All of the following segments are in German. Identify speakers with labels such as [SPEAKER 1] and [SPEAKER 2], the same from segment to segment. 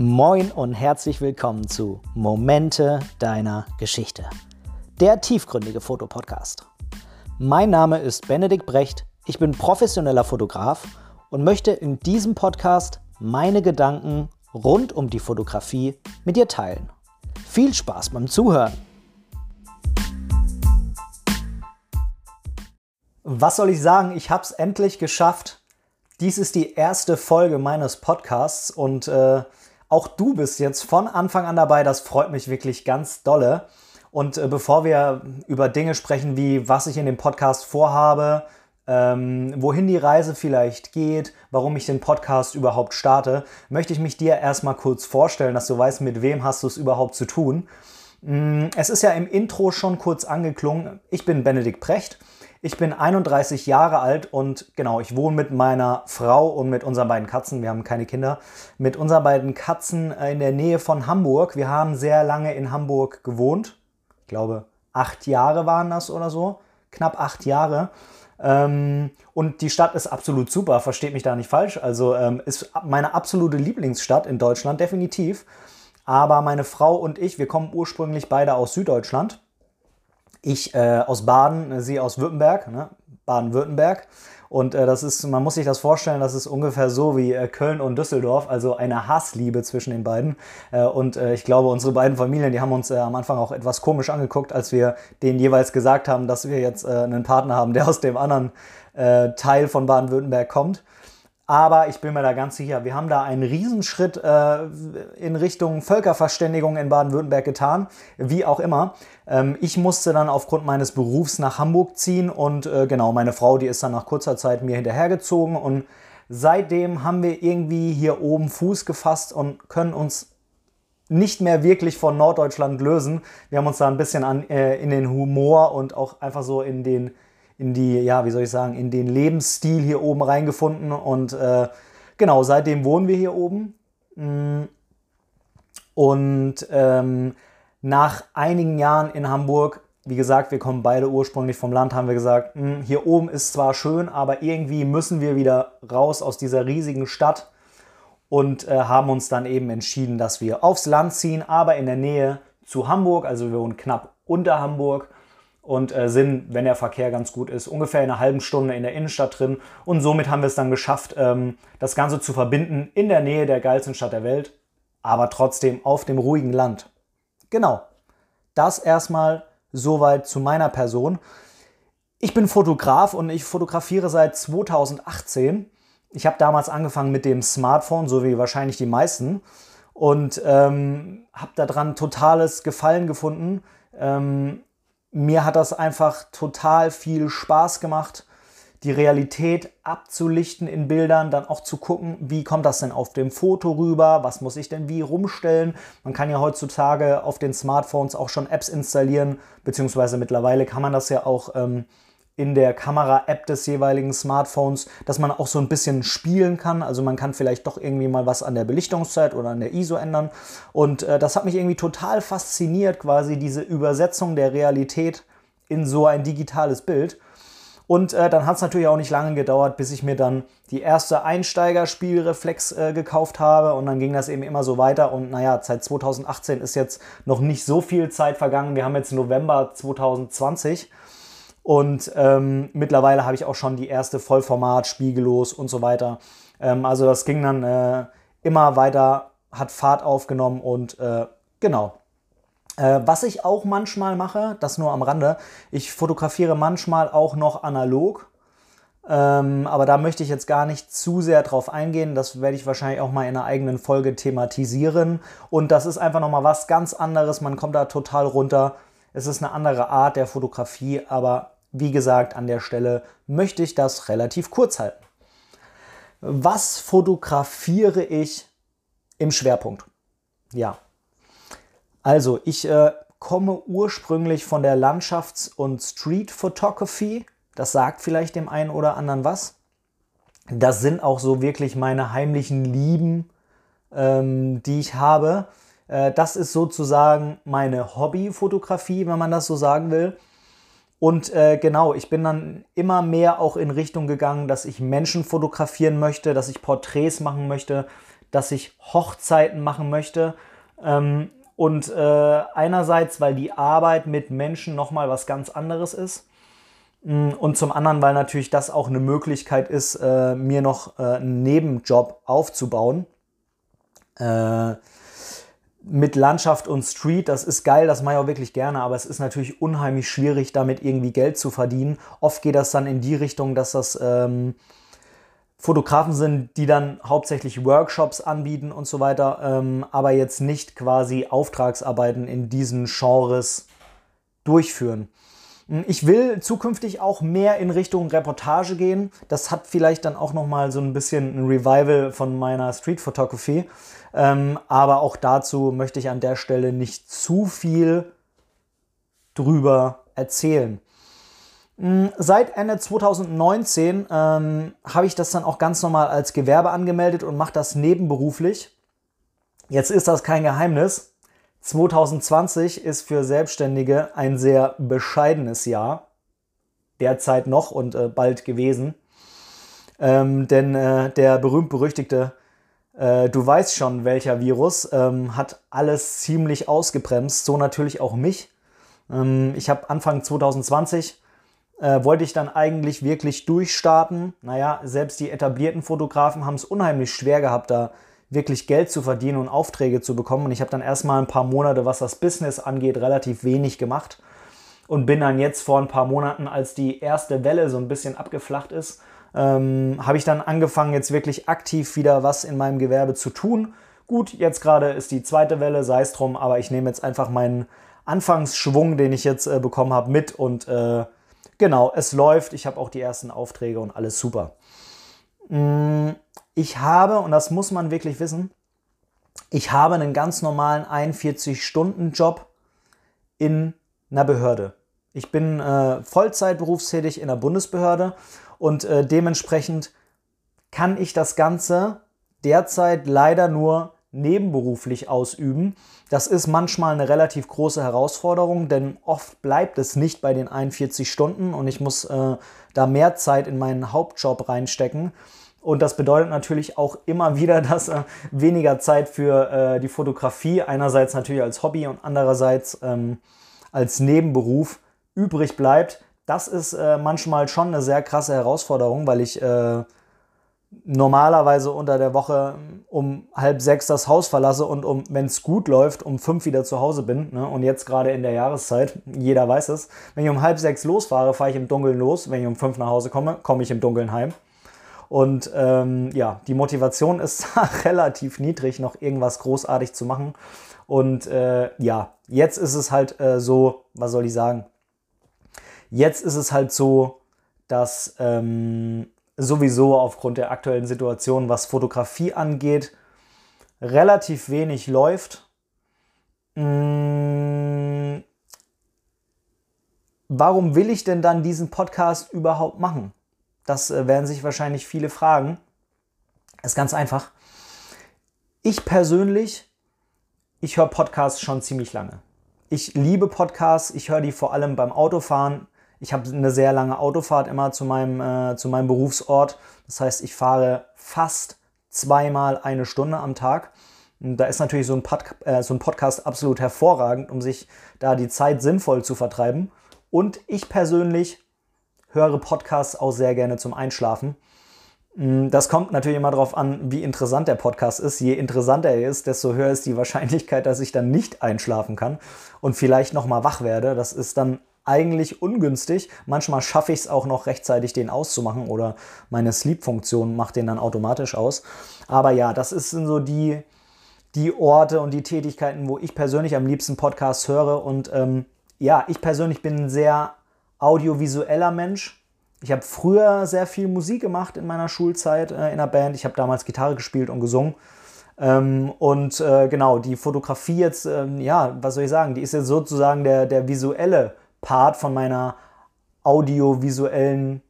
[SPEAKER 1] Moin und herzlich willkommen zu Momente deiner Geschichte, der tiefgründige Fotopodcast. Mein Name ist Benedikt Brecht, ich bin professioneller Fotograf und möchte in diesem Podcast meine Gedanken rund um die Fotografie mit dir teilen. Viel Spaß beim Zuhören! Was soll ich sagen? Ich habe es endlich geschafft. Dies ist die erste Folge meines Podcasts und äh, auch du bist jetzt von Anfang an dabei. Das freut mich wirklich ganz dolle. Und äh, bevor wir über Dinge sprechen, wie was ich in dem Podcast vorhabe, ähm, wohin die Reise vielleicht geht, warum ich den Podcast überhaupt starte, möchte ich mich dir erstmal kurz vorstellen, dass du weißt, mit wem hast du es überhaupt zu tun. Mm, es ist ja im Intro schon kurz angeklungen. Ich bin Benedikt Precht ich bin 31 Jahre alt und genau, ich wohne mit meiner Frau und mit unseren beiden Katzen. Wir haben keine Kinder. Mit unseren beiden Katzen in der Nähe von Hamburg. Wir haben sehr lange in Hamburg gewohnt. Ich glaube, acht Jahre waren das oder so. Knapp acht Jahre. Ähm, und die Stadt ist absolut super, versteht mich da nicht falsch. Also ähm, ist meine absolute Lieblingsstadt in Deutschland, definitiv. Aber meine Frau und ich, wir kommen ursprünglich beide aus Süddeutschland. Ich äh, aus Baden, sie aus Württemberg, ne? Baden-Württemberg. Und äh, das ist, man muss sich das vorstellen, das ist ungefähr so wie äh, Köln und Düsseldorf, also eine Hassliebe zwischen den beiden. Äh, und äh, ich glaube, unsere beiden Familien, die haben uns äh, am Anfang auch etwas komisch angeguckt, als wir denen jeweils gesagt haben, dass wir jetzt äh, einen Partner haben, der aus dem anderen Teil von Baden-Württemberg kommt. Aber ich bin mir da ganz sicher, wir haben da einen Riesenschritt äh, in Richtung Völkerverständigung in Baden-Württemberg getan, wie auch immer. Ähm, ich musste dann aufgrund meines Berufs nach Hamburg ziehen und äh, genau, meine Frau, die ist dann nach kurzer Zeit mir hinterhergezogen und seitdem haben wir irgendwie hier oben Fuß gefasst und können uns nicht mehr wirklich von Norddeutschland lösen. Wir haben uns da ein bisschen an, äh, in den Humor und auch einfach so in den in die, ja, wie soll ich sagen, in den Lebensstil hier oben reingefunden und äh, genau, seitdem wohnen wir hier oben. Mm. Und ähm, nach einigen Jahren in Hamburg, wie gesagt, wir kommen beide ursprünglich vom Land, haben wir gesagt, mh, mm, hier oben ist zwar schön, aber irgendwie müssen wir wieder raus aus dieser riesigen Stadt und äh, haben uns dann eben entschieden, dass wir aufs Land ziehen, aber in der Nähe zu Hamburg, also wir wohnen knapp unter Hamburg und äh, sind, wenn der Verkehr ganz gut ist, ungefähr in einer halben Stunde in der Innenstadt drin. Und somit haben wir es dann geschafft, ähm, das Ganze zu verbinden in der Nähe der geilsten Stadt der Welt, aber trotzdem auf dem ruhigen Land. Genau. Das erstmal soweit zu meiner Person. Ich bin Fotograf und ich fotografiere seit 2018. Ich habe damals angefangen mit dem Smartphone, so wie wahrscheinlich die meisten, und ähm, habe daran totales Gefallen gefunden. Ähm, mir hat das einfach total viel Spaß gemacht, die Realität abzulichten in Bildern, dann auch zu gucken, wie kommt das denn auf dem Foto rüber, was muss ich denn wie rumstellen. Man kann ja heutzutage auf den Smartphones auch schon Apps installieren, beziehungsweise mittlerweile kann man das ja auch ähm, in der Kamera-App des jeweiligen Smartphones, dass man auch so ein bisschen spielen kann. Also man kann vielleicht doch irgendwie mal was an der Belichtungszeit oder an der ISO ändern. Und äh, das hat mich irgendwie total fasziniert, quasi diese Übersetzung der Realität in so ein digitales Bild. Und äh, dann hat es natürlich auch nicht lange gedauert, bis ich mir dann die erste Einsteigerspielreflex äh, gekauft habe. Und dann ging das eben immer so weiter. Und naja, seit 2018 ist jetzt noch nicht so viel Zeit vergangen. Wir haben jetzt November 2020. Und ähm, mittlerweile habe ich auch schon die erste Vollformat, spiegellos und so weiter. Ähm, also das ging dann äh, immer weiter, hat Fahrt aufgenommen und äh, genau. Äh, was ich auch manchmal mache, das nur am Rande, ich fotografiere manchmal auch noch analog. Ähm, aber da möchte ich jetzt gar nicht zu sehr drauf eingehen. Das werde ich wahrscheinlich auch mal in einer eigenen Folge thematisieren. Und das ist einfach nochmal was ganz anderes. Man kommt da total runter. Es ist eine andere Art der Fotografie, aber wie gesagt, an der Stelle möchte ich das relativ kurz halten. Was fotografiere ich im Schwerpunkt? Ja, also ich äh, komme ursprünglich von der Landschafts- und Street Photography. Das sagt vielleicht dem einen oder anderen was. Das sind auch so wirklich meine heimlichen Lieben, ähm, die ich habe. Äh, das ist sozusagen meine Hobbyfotografie, wenn man das so sagen will. Und äh, genau, ich bin dann immer mehr auch in Richtung gegangen, dass ich Menschen fotografieren möchte, dass ich Porträts machen möchte, dass ich Hochzeiten machen möchte. Ähm, und äh, einerseits, weil die Arbeit mit Menschen nochmal was ganz anderes ist. Mm, und zum anderen, weil natürlich das auch eine Möglichkeit ist, äh, mir noch äh, einen Nebenjob aufzubauen. Mit Landschaft und Street, das ist geil, das mache ich auch wirklich gerne, aber es ist natürlich unheimlich schwierig, damit irgendwie Geld zu verdienen. Oft geht das dann in die Richtung, dass das ähm, Fotografen sind, die dann hauptsächlich Workshops anbieten und so weiter, ähm, aber jetzt nicht quasi Auftragsarbeiten in diesen Genres durchführen. Ich will zukünftig auch mehr in Richtung Reportage gehen. Das hat vielleicht dann auch noch mal so ein bisschen ein Revival von meiner Street Photography. Ähm, aber auch dazu möchte ich an der Stelle nicht zu viel drüber erzählen. Hm, seit Ende 2019 ähm, habe ich das dann auch ganz normal als Gewerbe angemeldet und mache das nebenberuflich. Jetzt ist das kein Geheimnis. 2020 ist für Selbstständige ein sehr bescheidenes Jahr. Derzeit noch und äh, bald gewesen. Ähm, denn äh, der berühmt-berüchtigte äh, du weißt schon, welcher Virus, ähm, hat alles ziemlich ausgebremst, so natürlich auch mich. Ähm, ich habe Anfang 2020 äh, wollte ich dann eigentlich wirklich durchstarten. Naja, selbst die etablierten Fotografen haben es unheimlich schwer gehabt, da wirklich Geld zu verdienen und Aufträge zu bekommen. Und ich habe dann erstmal ein paar Monate, was das Business angeht, relativ wenig gemacht. Und bin dann jetzt vor ein paar Monaten, als die erste Welle so ein bisschen abgeflacht ist, ähm, habe ich dann angefangen, jetzt wirklich aktiv wieder was in meinem Gewerbe zu tun. Gut, jetzt gerade ist die zweite Welle, sei es drum, aber ich nehme jetzt einfach meinen Anfangsschwung, den ich jetzt äh, bekommen habe, mit und äh, genau, es läuft. Ich habe auch die ersten Aufträge und alles super. Mm, ich habe, und das muss man wirklich wissen, ich habe einen ganz normalen 41-Stunden-Job in einer Behörde. Ich bin äh, Vollzeit in der Bundesbehörde und äh, dementsprechend kann ich das Ganze derzeit leider nur nebenberuflich ausüben. Das ist manchmal eine relativ große Herausforderung, denn oft bleibt es nicht bei den 41 Stunden und ich muss äh, da mehr Zeit in meinen Hauptjob reinstecken. Und das bedeutet natürlich auch immer wieder, dass äh, weniger Zeit für äh, die Fotografie, einerseits natürlich als Hobby und andererseits ähm, als Nebenberuf übrig bleibt das ist äh, manchmal schon eine sehr krasse Herausforderung, weil ich äh, normalerweise unter der Woche um halb sechs das Haus verlasse und um, wenn es gut läuft, um fünf wieder zu Hause bin. Ne? Und jetzt gerade in der Jahreszeit, jeder weiß es, wenn ich um halb sechs losfahre, fahre ich im Dunkeln los. Wenn ich um fünf nach Hause komme, komme ich im Dunkeln heim. Und ähm, ja, die Motivation ist relativ niedrig, noch irgendwas großartig zu machen. Und äh, ja, jetzt ist es halt äh, so, was soll ich sagen? Jetzt ist es halt so, dass ähm, sowieso aufgrund der aktuellen Situation, was Fotografie angeht, relativ wenig läuft. Mmh, warum will ich denn dann diesen Podcast überhaupt machen? Das äh, werden sich wahrscheinlich viele fragen. ist ganz einfach. Ich persönlich, ich höre Podcasts schon ziemlich lange. Ich liebe Podcasts, ich höre die vor allem beim Autofahren. Ich habe eine sehr lange Autofahrt immer zu meinem, äh, zu meinem Berufsort. Das heißt, ich fahre fast zweimal eine Stunde am Tag. Und da ist natürlich so ein, Pod, äh, so ein Podcast absolut hervorragend, um sich da die Zeit sinnvoll zu vertreiben. Und ich persönlich höre Podcasts auch sehr gerne zum Einschlafen. Mm, das kommt natürlich immer darauf an, wie interessant der Podcast ist. Je interessanter er ist, desto höher ist die Wahrscheinlichkeit, dass ich dann nicht einschlafen kann und vielleicht nochmal wach werde. Das ist dann eigentlich ungünstig. Manchmal schaffe ich es auch noch rechtzeitig, den auszumachen oder meine Sleep-Funktion macht den dann automatisch aus. Aber ja, das sind so die, die Orte und die Tätigkeiten, wo ich persönlich am liebsten Podcasts höre. Und ähm, ja, ich persönlich bin ein sehr audiovisueller Mensch. Ich habe früher sehr viel Musik gemacht in meiner Schulzeit äh, in einer Band. Ich habe damals Gitarre gespielt und gesungen. Ähm, und äh, genau, die Fotografie jetzt, ähm, ja, was soll ich sagen, die ist jetzt sozusagen der, der visuelle Part von meiner audiovisuellen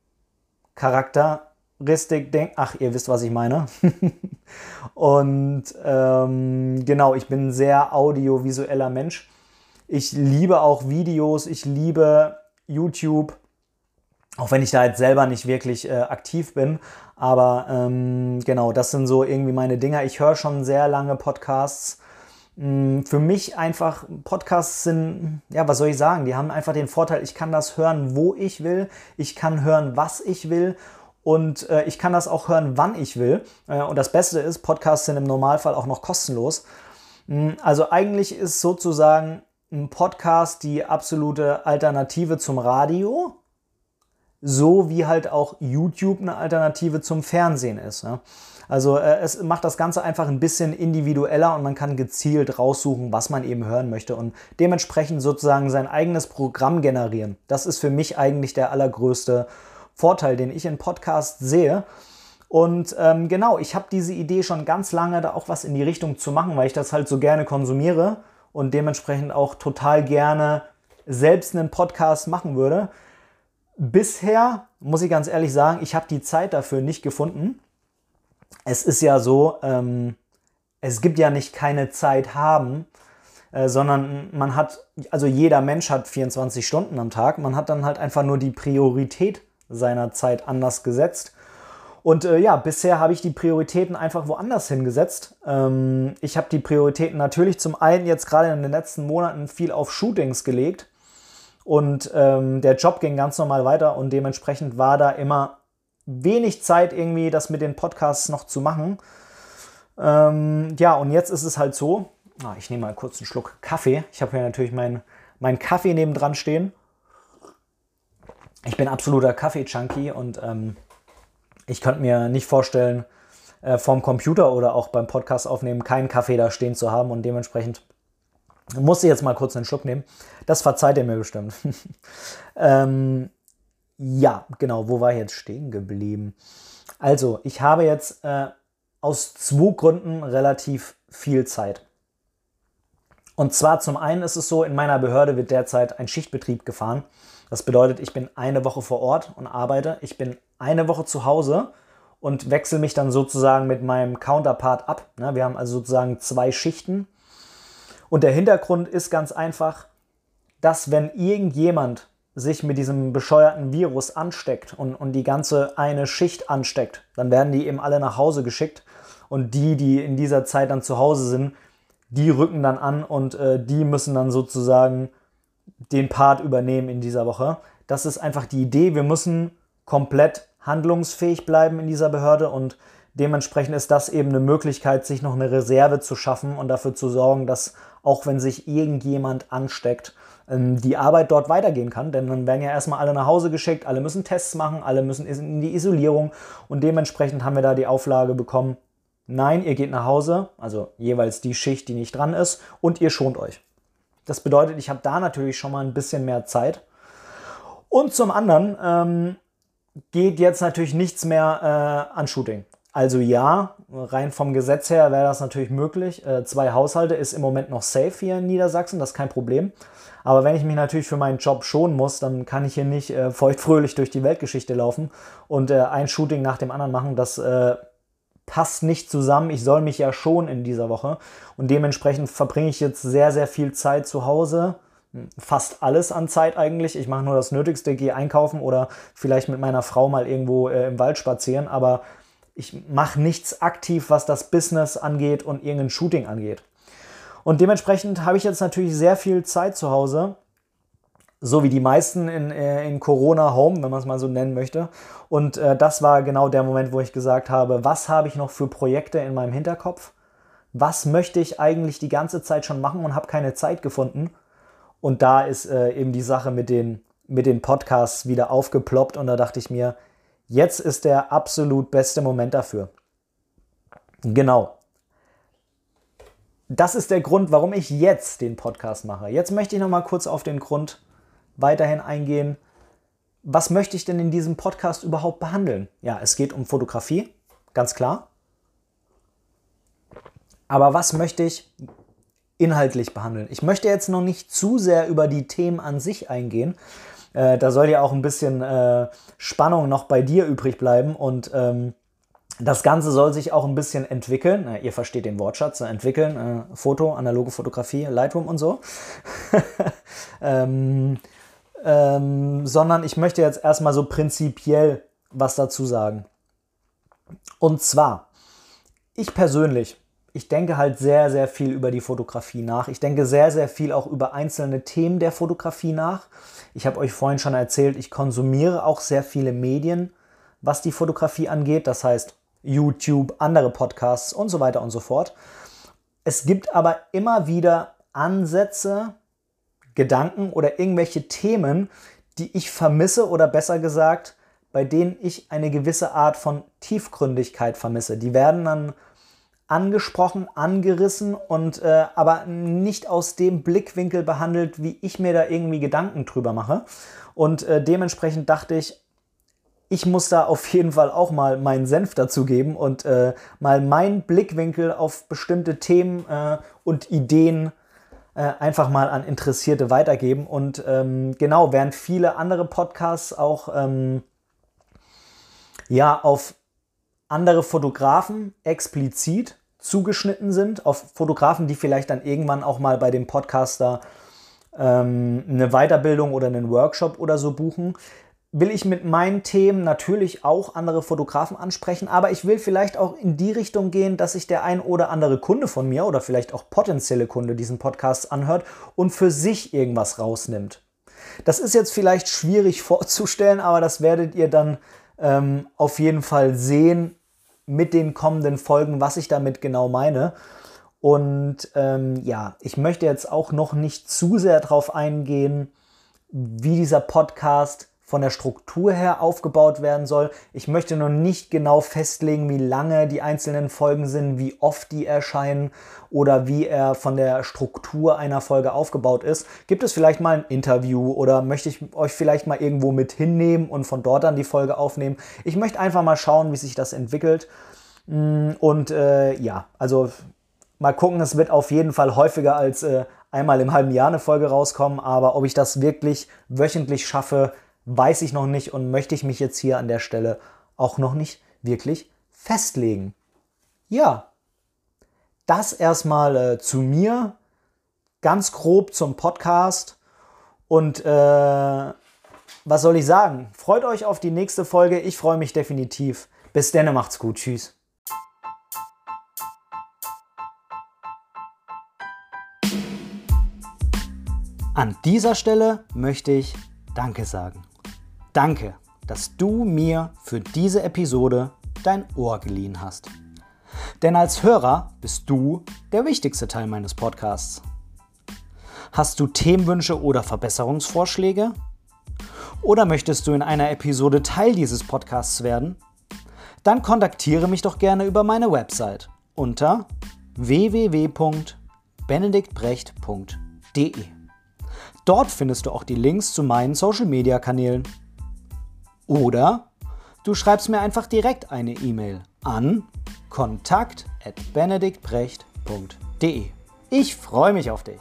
[SPEAKER 1] Charakteristik denkt. Ach, ihr wisst, was ich meine. und ähm, genau, ich bin ein sehr audiovisueller Mensch. Ich liebe auch Videos, ich liebe YouTube Auch wenn ich da jetzt selber nicht wirklich äh, aktiv bin. Aber ähm, genau, das sind so irgendwie meine Dinger. Ich höre schon sehr lange Podcasts. Mm, für mich einfach, Podcasts sind, ja, was soll ich sagen? Die haben einfach den Vorteil, ich kann das hören, wo ich will. Ich kann hören, was ich will. Und äh, ich kann das auch hören, wann ich will. Äh, und das Beste ist, Podcasts sind im Normalfall auch noch kostenlos. Mm, also eigentlich ist sozusagen ein Podcast die absolute Alternative zum Radio so wie halt auch YouTube eine Alternative zum Fernsehen ist. Ja. Also äh, es macht das Ganze einfach ein bisschen individueller und man kann gezielt raussuchen, was man eben hören möchte und dementsprechend sozusagen sein eigenes Programm generieren. Das ist für mich eigentlich der allergrößte Vorteil, den ich in Podcasts sehe. Und ähm, genau, ich habe diese Idee schon ganz lange, da auch was in die Richtung zu machen, weil ich das halt so gerne konsumiere und dementsprechend auch total gerne selbst einen Podcast machen würde. Bisher muss ich ganz ehrlich sagen, ich habe die Zeit dafür nicht gefunden. Es ist ja so, ähm, es gibt ja nicht keine Zeit haben, äh, sondern man hat, also jeder Mensch hat 24 Stunden am Tag. Man hat dann halt einfach nur die Priorität seiner Zeit anders gesetzt. Und äh, ja, bisher habe ich die Prioritäten einfach woanders hingesetzt. Ähm, ich habe die Prioritäten natürlich zum einen jetzt gerade in den letzten Monaten viel auf Shootings gelegt und ähm, der Job ging ganz normal weiter und dementsprechend war da immer wenig Zeit, irgendwie das mit den Podcasts noch zu machen. Ähm, ja, und jetzt ist es halt so. Ah, ich nehme mal kurz einen Schluck Kaffee. Ich habe hier natürlich meinen mein Kaffee nebendran stehen. Ich bin absoluter Kaffee-Junkie und ähm, ich könnte mir nicht vorstellen, äh, vom Computer oder auch beim Podcast aufnehmen, keinen Kaffee da stehen zu haben und dementsprechend musste jetzt mal kurz einen Schluck nehmen. Das verzeiht ihr mir bestimmt. ähm, ja, genau, wo war ich jetzt stehen geblieben? Also, ich habe jetzt äh, aus zwei Gründen relativ viel Zeit. Und zwar zum einen ist es so, in meiner Behörde wird derzeit ein Schichtbetrieb gefahren. Das bedeutet, ich bin eine Woche vor Ort und arbeite. Ich bin eine Woche zu Hause und wechsle mich dann sozusagen mit meinem Counterpart ab. Ne, wir haben also sozusagen zwei Schichten und der Hintergrund ist ganz einfach, dass wenn irgendjemand sich mit diesem bescheuerten Virus ansteckt und, und die ganze eine Schicht ansteckt, dann werden die eben alle nach Hause geschickt und die, die in dieser Zeit dann zu Hause sind, die rücken dann an und äh, die müssen dann sozusagen den Part übernehmen in dieser Woche. Das ist einfach die Idee. Wir müssen komplett handlungsfähig bleiben in dieser Behörde und dementsprechend ist das eben eine Möglichkeit, sich noch eine Reserve zu schaffen und dafür zu sorgen, dass auch wenn sich irgendjemand ansteckt, ähm, die Arbeit dort weitergehen kann. Denn dann werden ja erstmal alle nach Hause geschickt, alle müssen Tests machen, alle müssen in die Isolierung und dementsprechend haben wir da die Auflage bekommen, nein, ihr geht nach Hause, also jeweils die Schicht, die nicht dran ist und ihr schont euch. Das bedeutet, ich habe da natürlich schon mal ein bisschen mehr Zeit. Und zum anderen ähm, geht jetzt natürlich nichts mehr äh, an Shooting. Also ja, rein vom Gesetz her wäre das natürlich möglich. Äh, zwei Haushalte ist im Moment noch safe hier in Niedersachsen, das ist kein Problem. Aber wenn ich mich natürlich für meinen Job schonen muss, dann kann ich hier nicht äh, feuchtfröhlich durch die Weltgeschichte laufen und äh, ein Shooting nach dem anderen machen. Das äh, passt nicht zusammen. Ich soll mich ja schon in dieser Woche und dementsprechend verbringe ich jetzt sehr, sehr viel Zeit zu Hause fast alles an Zeit eigentlich. Ich mache nur das Nötigste, gehe einkaufen oder vielleicht mit meiner Frau mal irgendwo äh, im Wald spazieren, aber ich mache nichts aktiv, was das Business angeht und irgendein Shooting angeht. Und dementsprechend habe ich jetzt natürlich sehr viel Zeit zu Hause, so wie die meisten in, äh, in Corona Home, wenn man es mal so nennen möchte. Und äh, das war genau der Moment, wo ich gesagt habe, was habe ich noch für Projekte in meinem Hinterkopf? Was möchte ich eigentlich die ganze Zeit schon machen und habe keine Zeit gefunden? Und da ist äh, eben die Sache mit den, mit den Podcasts wieder aufgeploppt und da dachte ich mir, Jetzt ist der absolut beste Moment dafür. Genau. Das ist der Grund, warum ich jetzt den Podcast mache. Jetzt möchte ich noch mal kurz auf den Grund weiterhin eingehen. Was möchte ich denn in diesem Podcast überhaupt behandeln? Ja, es geht um Fotografie, ganz klar. Aber was möchte ich inhaltlich behandeln? Ich möchte jetzt noch nicht zu sehr über die Themen an sich eingehen, äh, da soll ja auch ein bisschen äh, Spannung noch bei dir übrig bleiben und ähm, das Ganze soll sich auch ein bisschen entwickeln. Na, ihr versteht den Wortschatz, ne? entwickeln, äh, Foto, analoge Fotografie, Lightroom und so. ähm, äh, ähm, sondern ich möchte jetzt erstmal so prinzipiell was dazu sagen. Und zwar, ich persönlich, ich denke halt sehr, sehr viel über die Fotografie nach. Ich denke sehr, sehr viel auch über einzelne Themen der Fotografie nach. Ich habe euch vorhin schon erzählt, ich konsumiere auch sehr viele Medien, was die Fotografie angeht. Das heißt YouTube, andere Podcasts und so weiter und so fort. Es gibt aber immer wieder Ansätze, Gedanken oder irgendwelche Themen, die ich vermisse oder besser gesagt, bei denen ich eine gewisse Art von Tiefgründigkeit vermisse. Die werden dann angesprochen, angerissen und äh, aber nicht aus dem Blickwinkel behandelt, wie ich mir da irgendwie Gedanken drüber mache. Und äh, dementsprechend dachte ich, ich muss da auf jeden Fall auch mal meinen Senf dazu geben und äh, mal meinen Blickwinkel auf bestimmte Themen äh, und Ideen äh, einfach mal an Interessierte weitergeben. Und ähm, genau, während viele andere Podcasts auch ähm, ja auf andere Fotografen explizit zugeschnitten sind, auf Fotografen, die vielleicht dann irgendwann auch mal bei dem Podcaster ähm, eine Weiterbildung oder einen Workshop oder so buchen, will ich mit meinen Themen natürlich auch andere Fotografen ansprechen, aber ich will vielleicht auch in die Richtung gehen, dass sich der ein oder andere Kunde von mir oder vielleicht auch potenzielle Kunde diesen Podcast anhört und für sich irgendwas rausnimmt. Das ist jetzt vielleicht schwierig vorzustellen, aber das werdet ihr dann ähm, auf jeden Fall sehen mit den kommenden Folgen, was ich damit genau meine. Und ähm, ja, ich möchte jetzt auch noch nicht zu sehr darauf eingehen, wie dieser Podcast von der Struktur her aufgebaut werden soll. Ich möchte noch nicht genau festlegen, wie lange die einzelnen Folgen sind, wie oft die erscheinen oder wie er von der Struktur einer Folge aufgebaut ist. Gibt es vielleicht mal ein Interview oder möchte ich euch vielleicht mal irgendwo mit hinnehmen und von dort dann die Folge aufnehmen? Ich möchte einfach mal schauen, wie sich das entwickelt. Mm, und äh, ja, also mal gucken, es wird auf jeden Fall häufiger als äh, einmal im halben Jahr eine Folge rauskommen, aber ob ich das wirklich wöchentlich schaffe, weiß ich noch nicht und möchte ich mich jetzt hier an der Stelle auch noch nicht wirklich festlegen. Ja, das erstmal äh, zu mir, ganz grob zum Podcast und äh, was soll ich sagen? Freut euch auf die nächste Folge. Ich freue mich definitiv. Bis dann, macht's gut. Tschüss. An dieser Stelle möchte ich Danke sagen. Danke, dass du mir für diese Episode dein Ohr geliehen hast. Denn als Hörer bist du der wichtigste Teil meines Podcasts. Hast du Themenwünsche oder Verbesserungsvorschläge? Oder möchtest du in einer Episode Teil dieses Podcasts werden? Dann kontaktiere mich doch gerne über meine Website unter www.benediktbrecht.de. Dort findest du auch die Links zu meinen Social-Media-Kanälen. Oder du schreibst mir einfach direkt eine E-Mail an kontakt@benediktbrecht.de. Ich freue mich auf dich.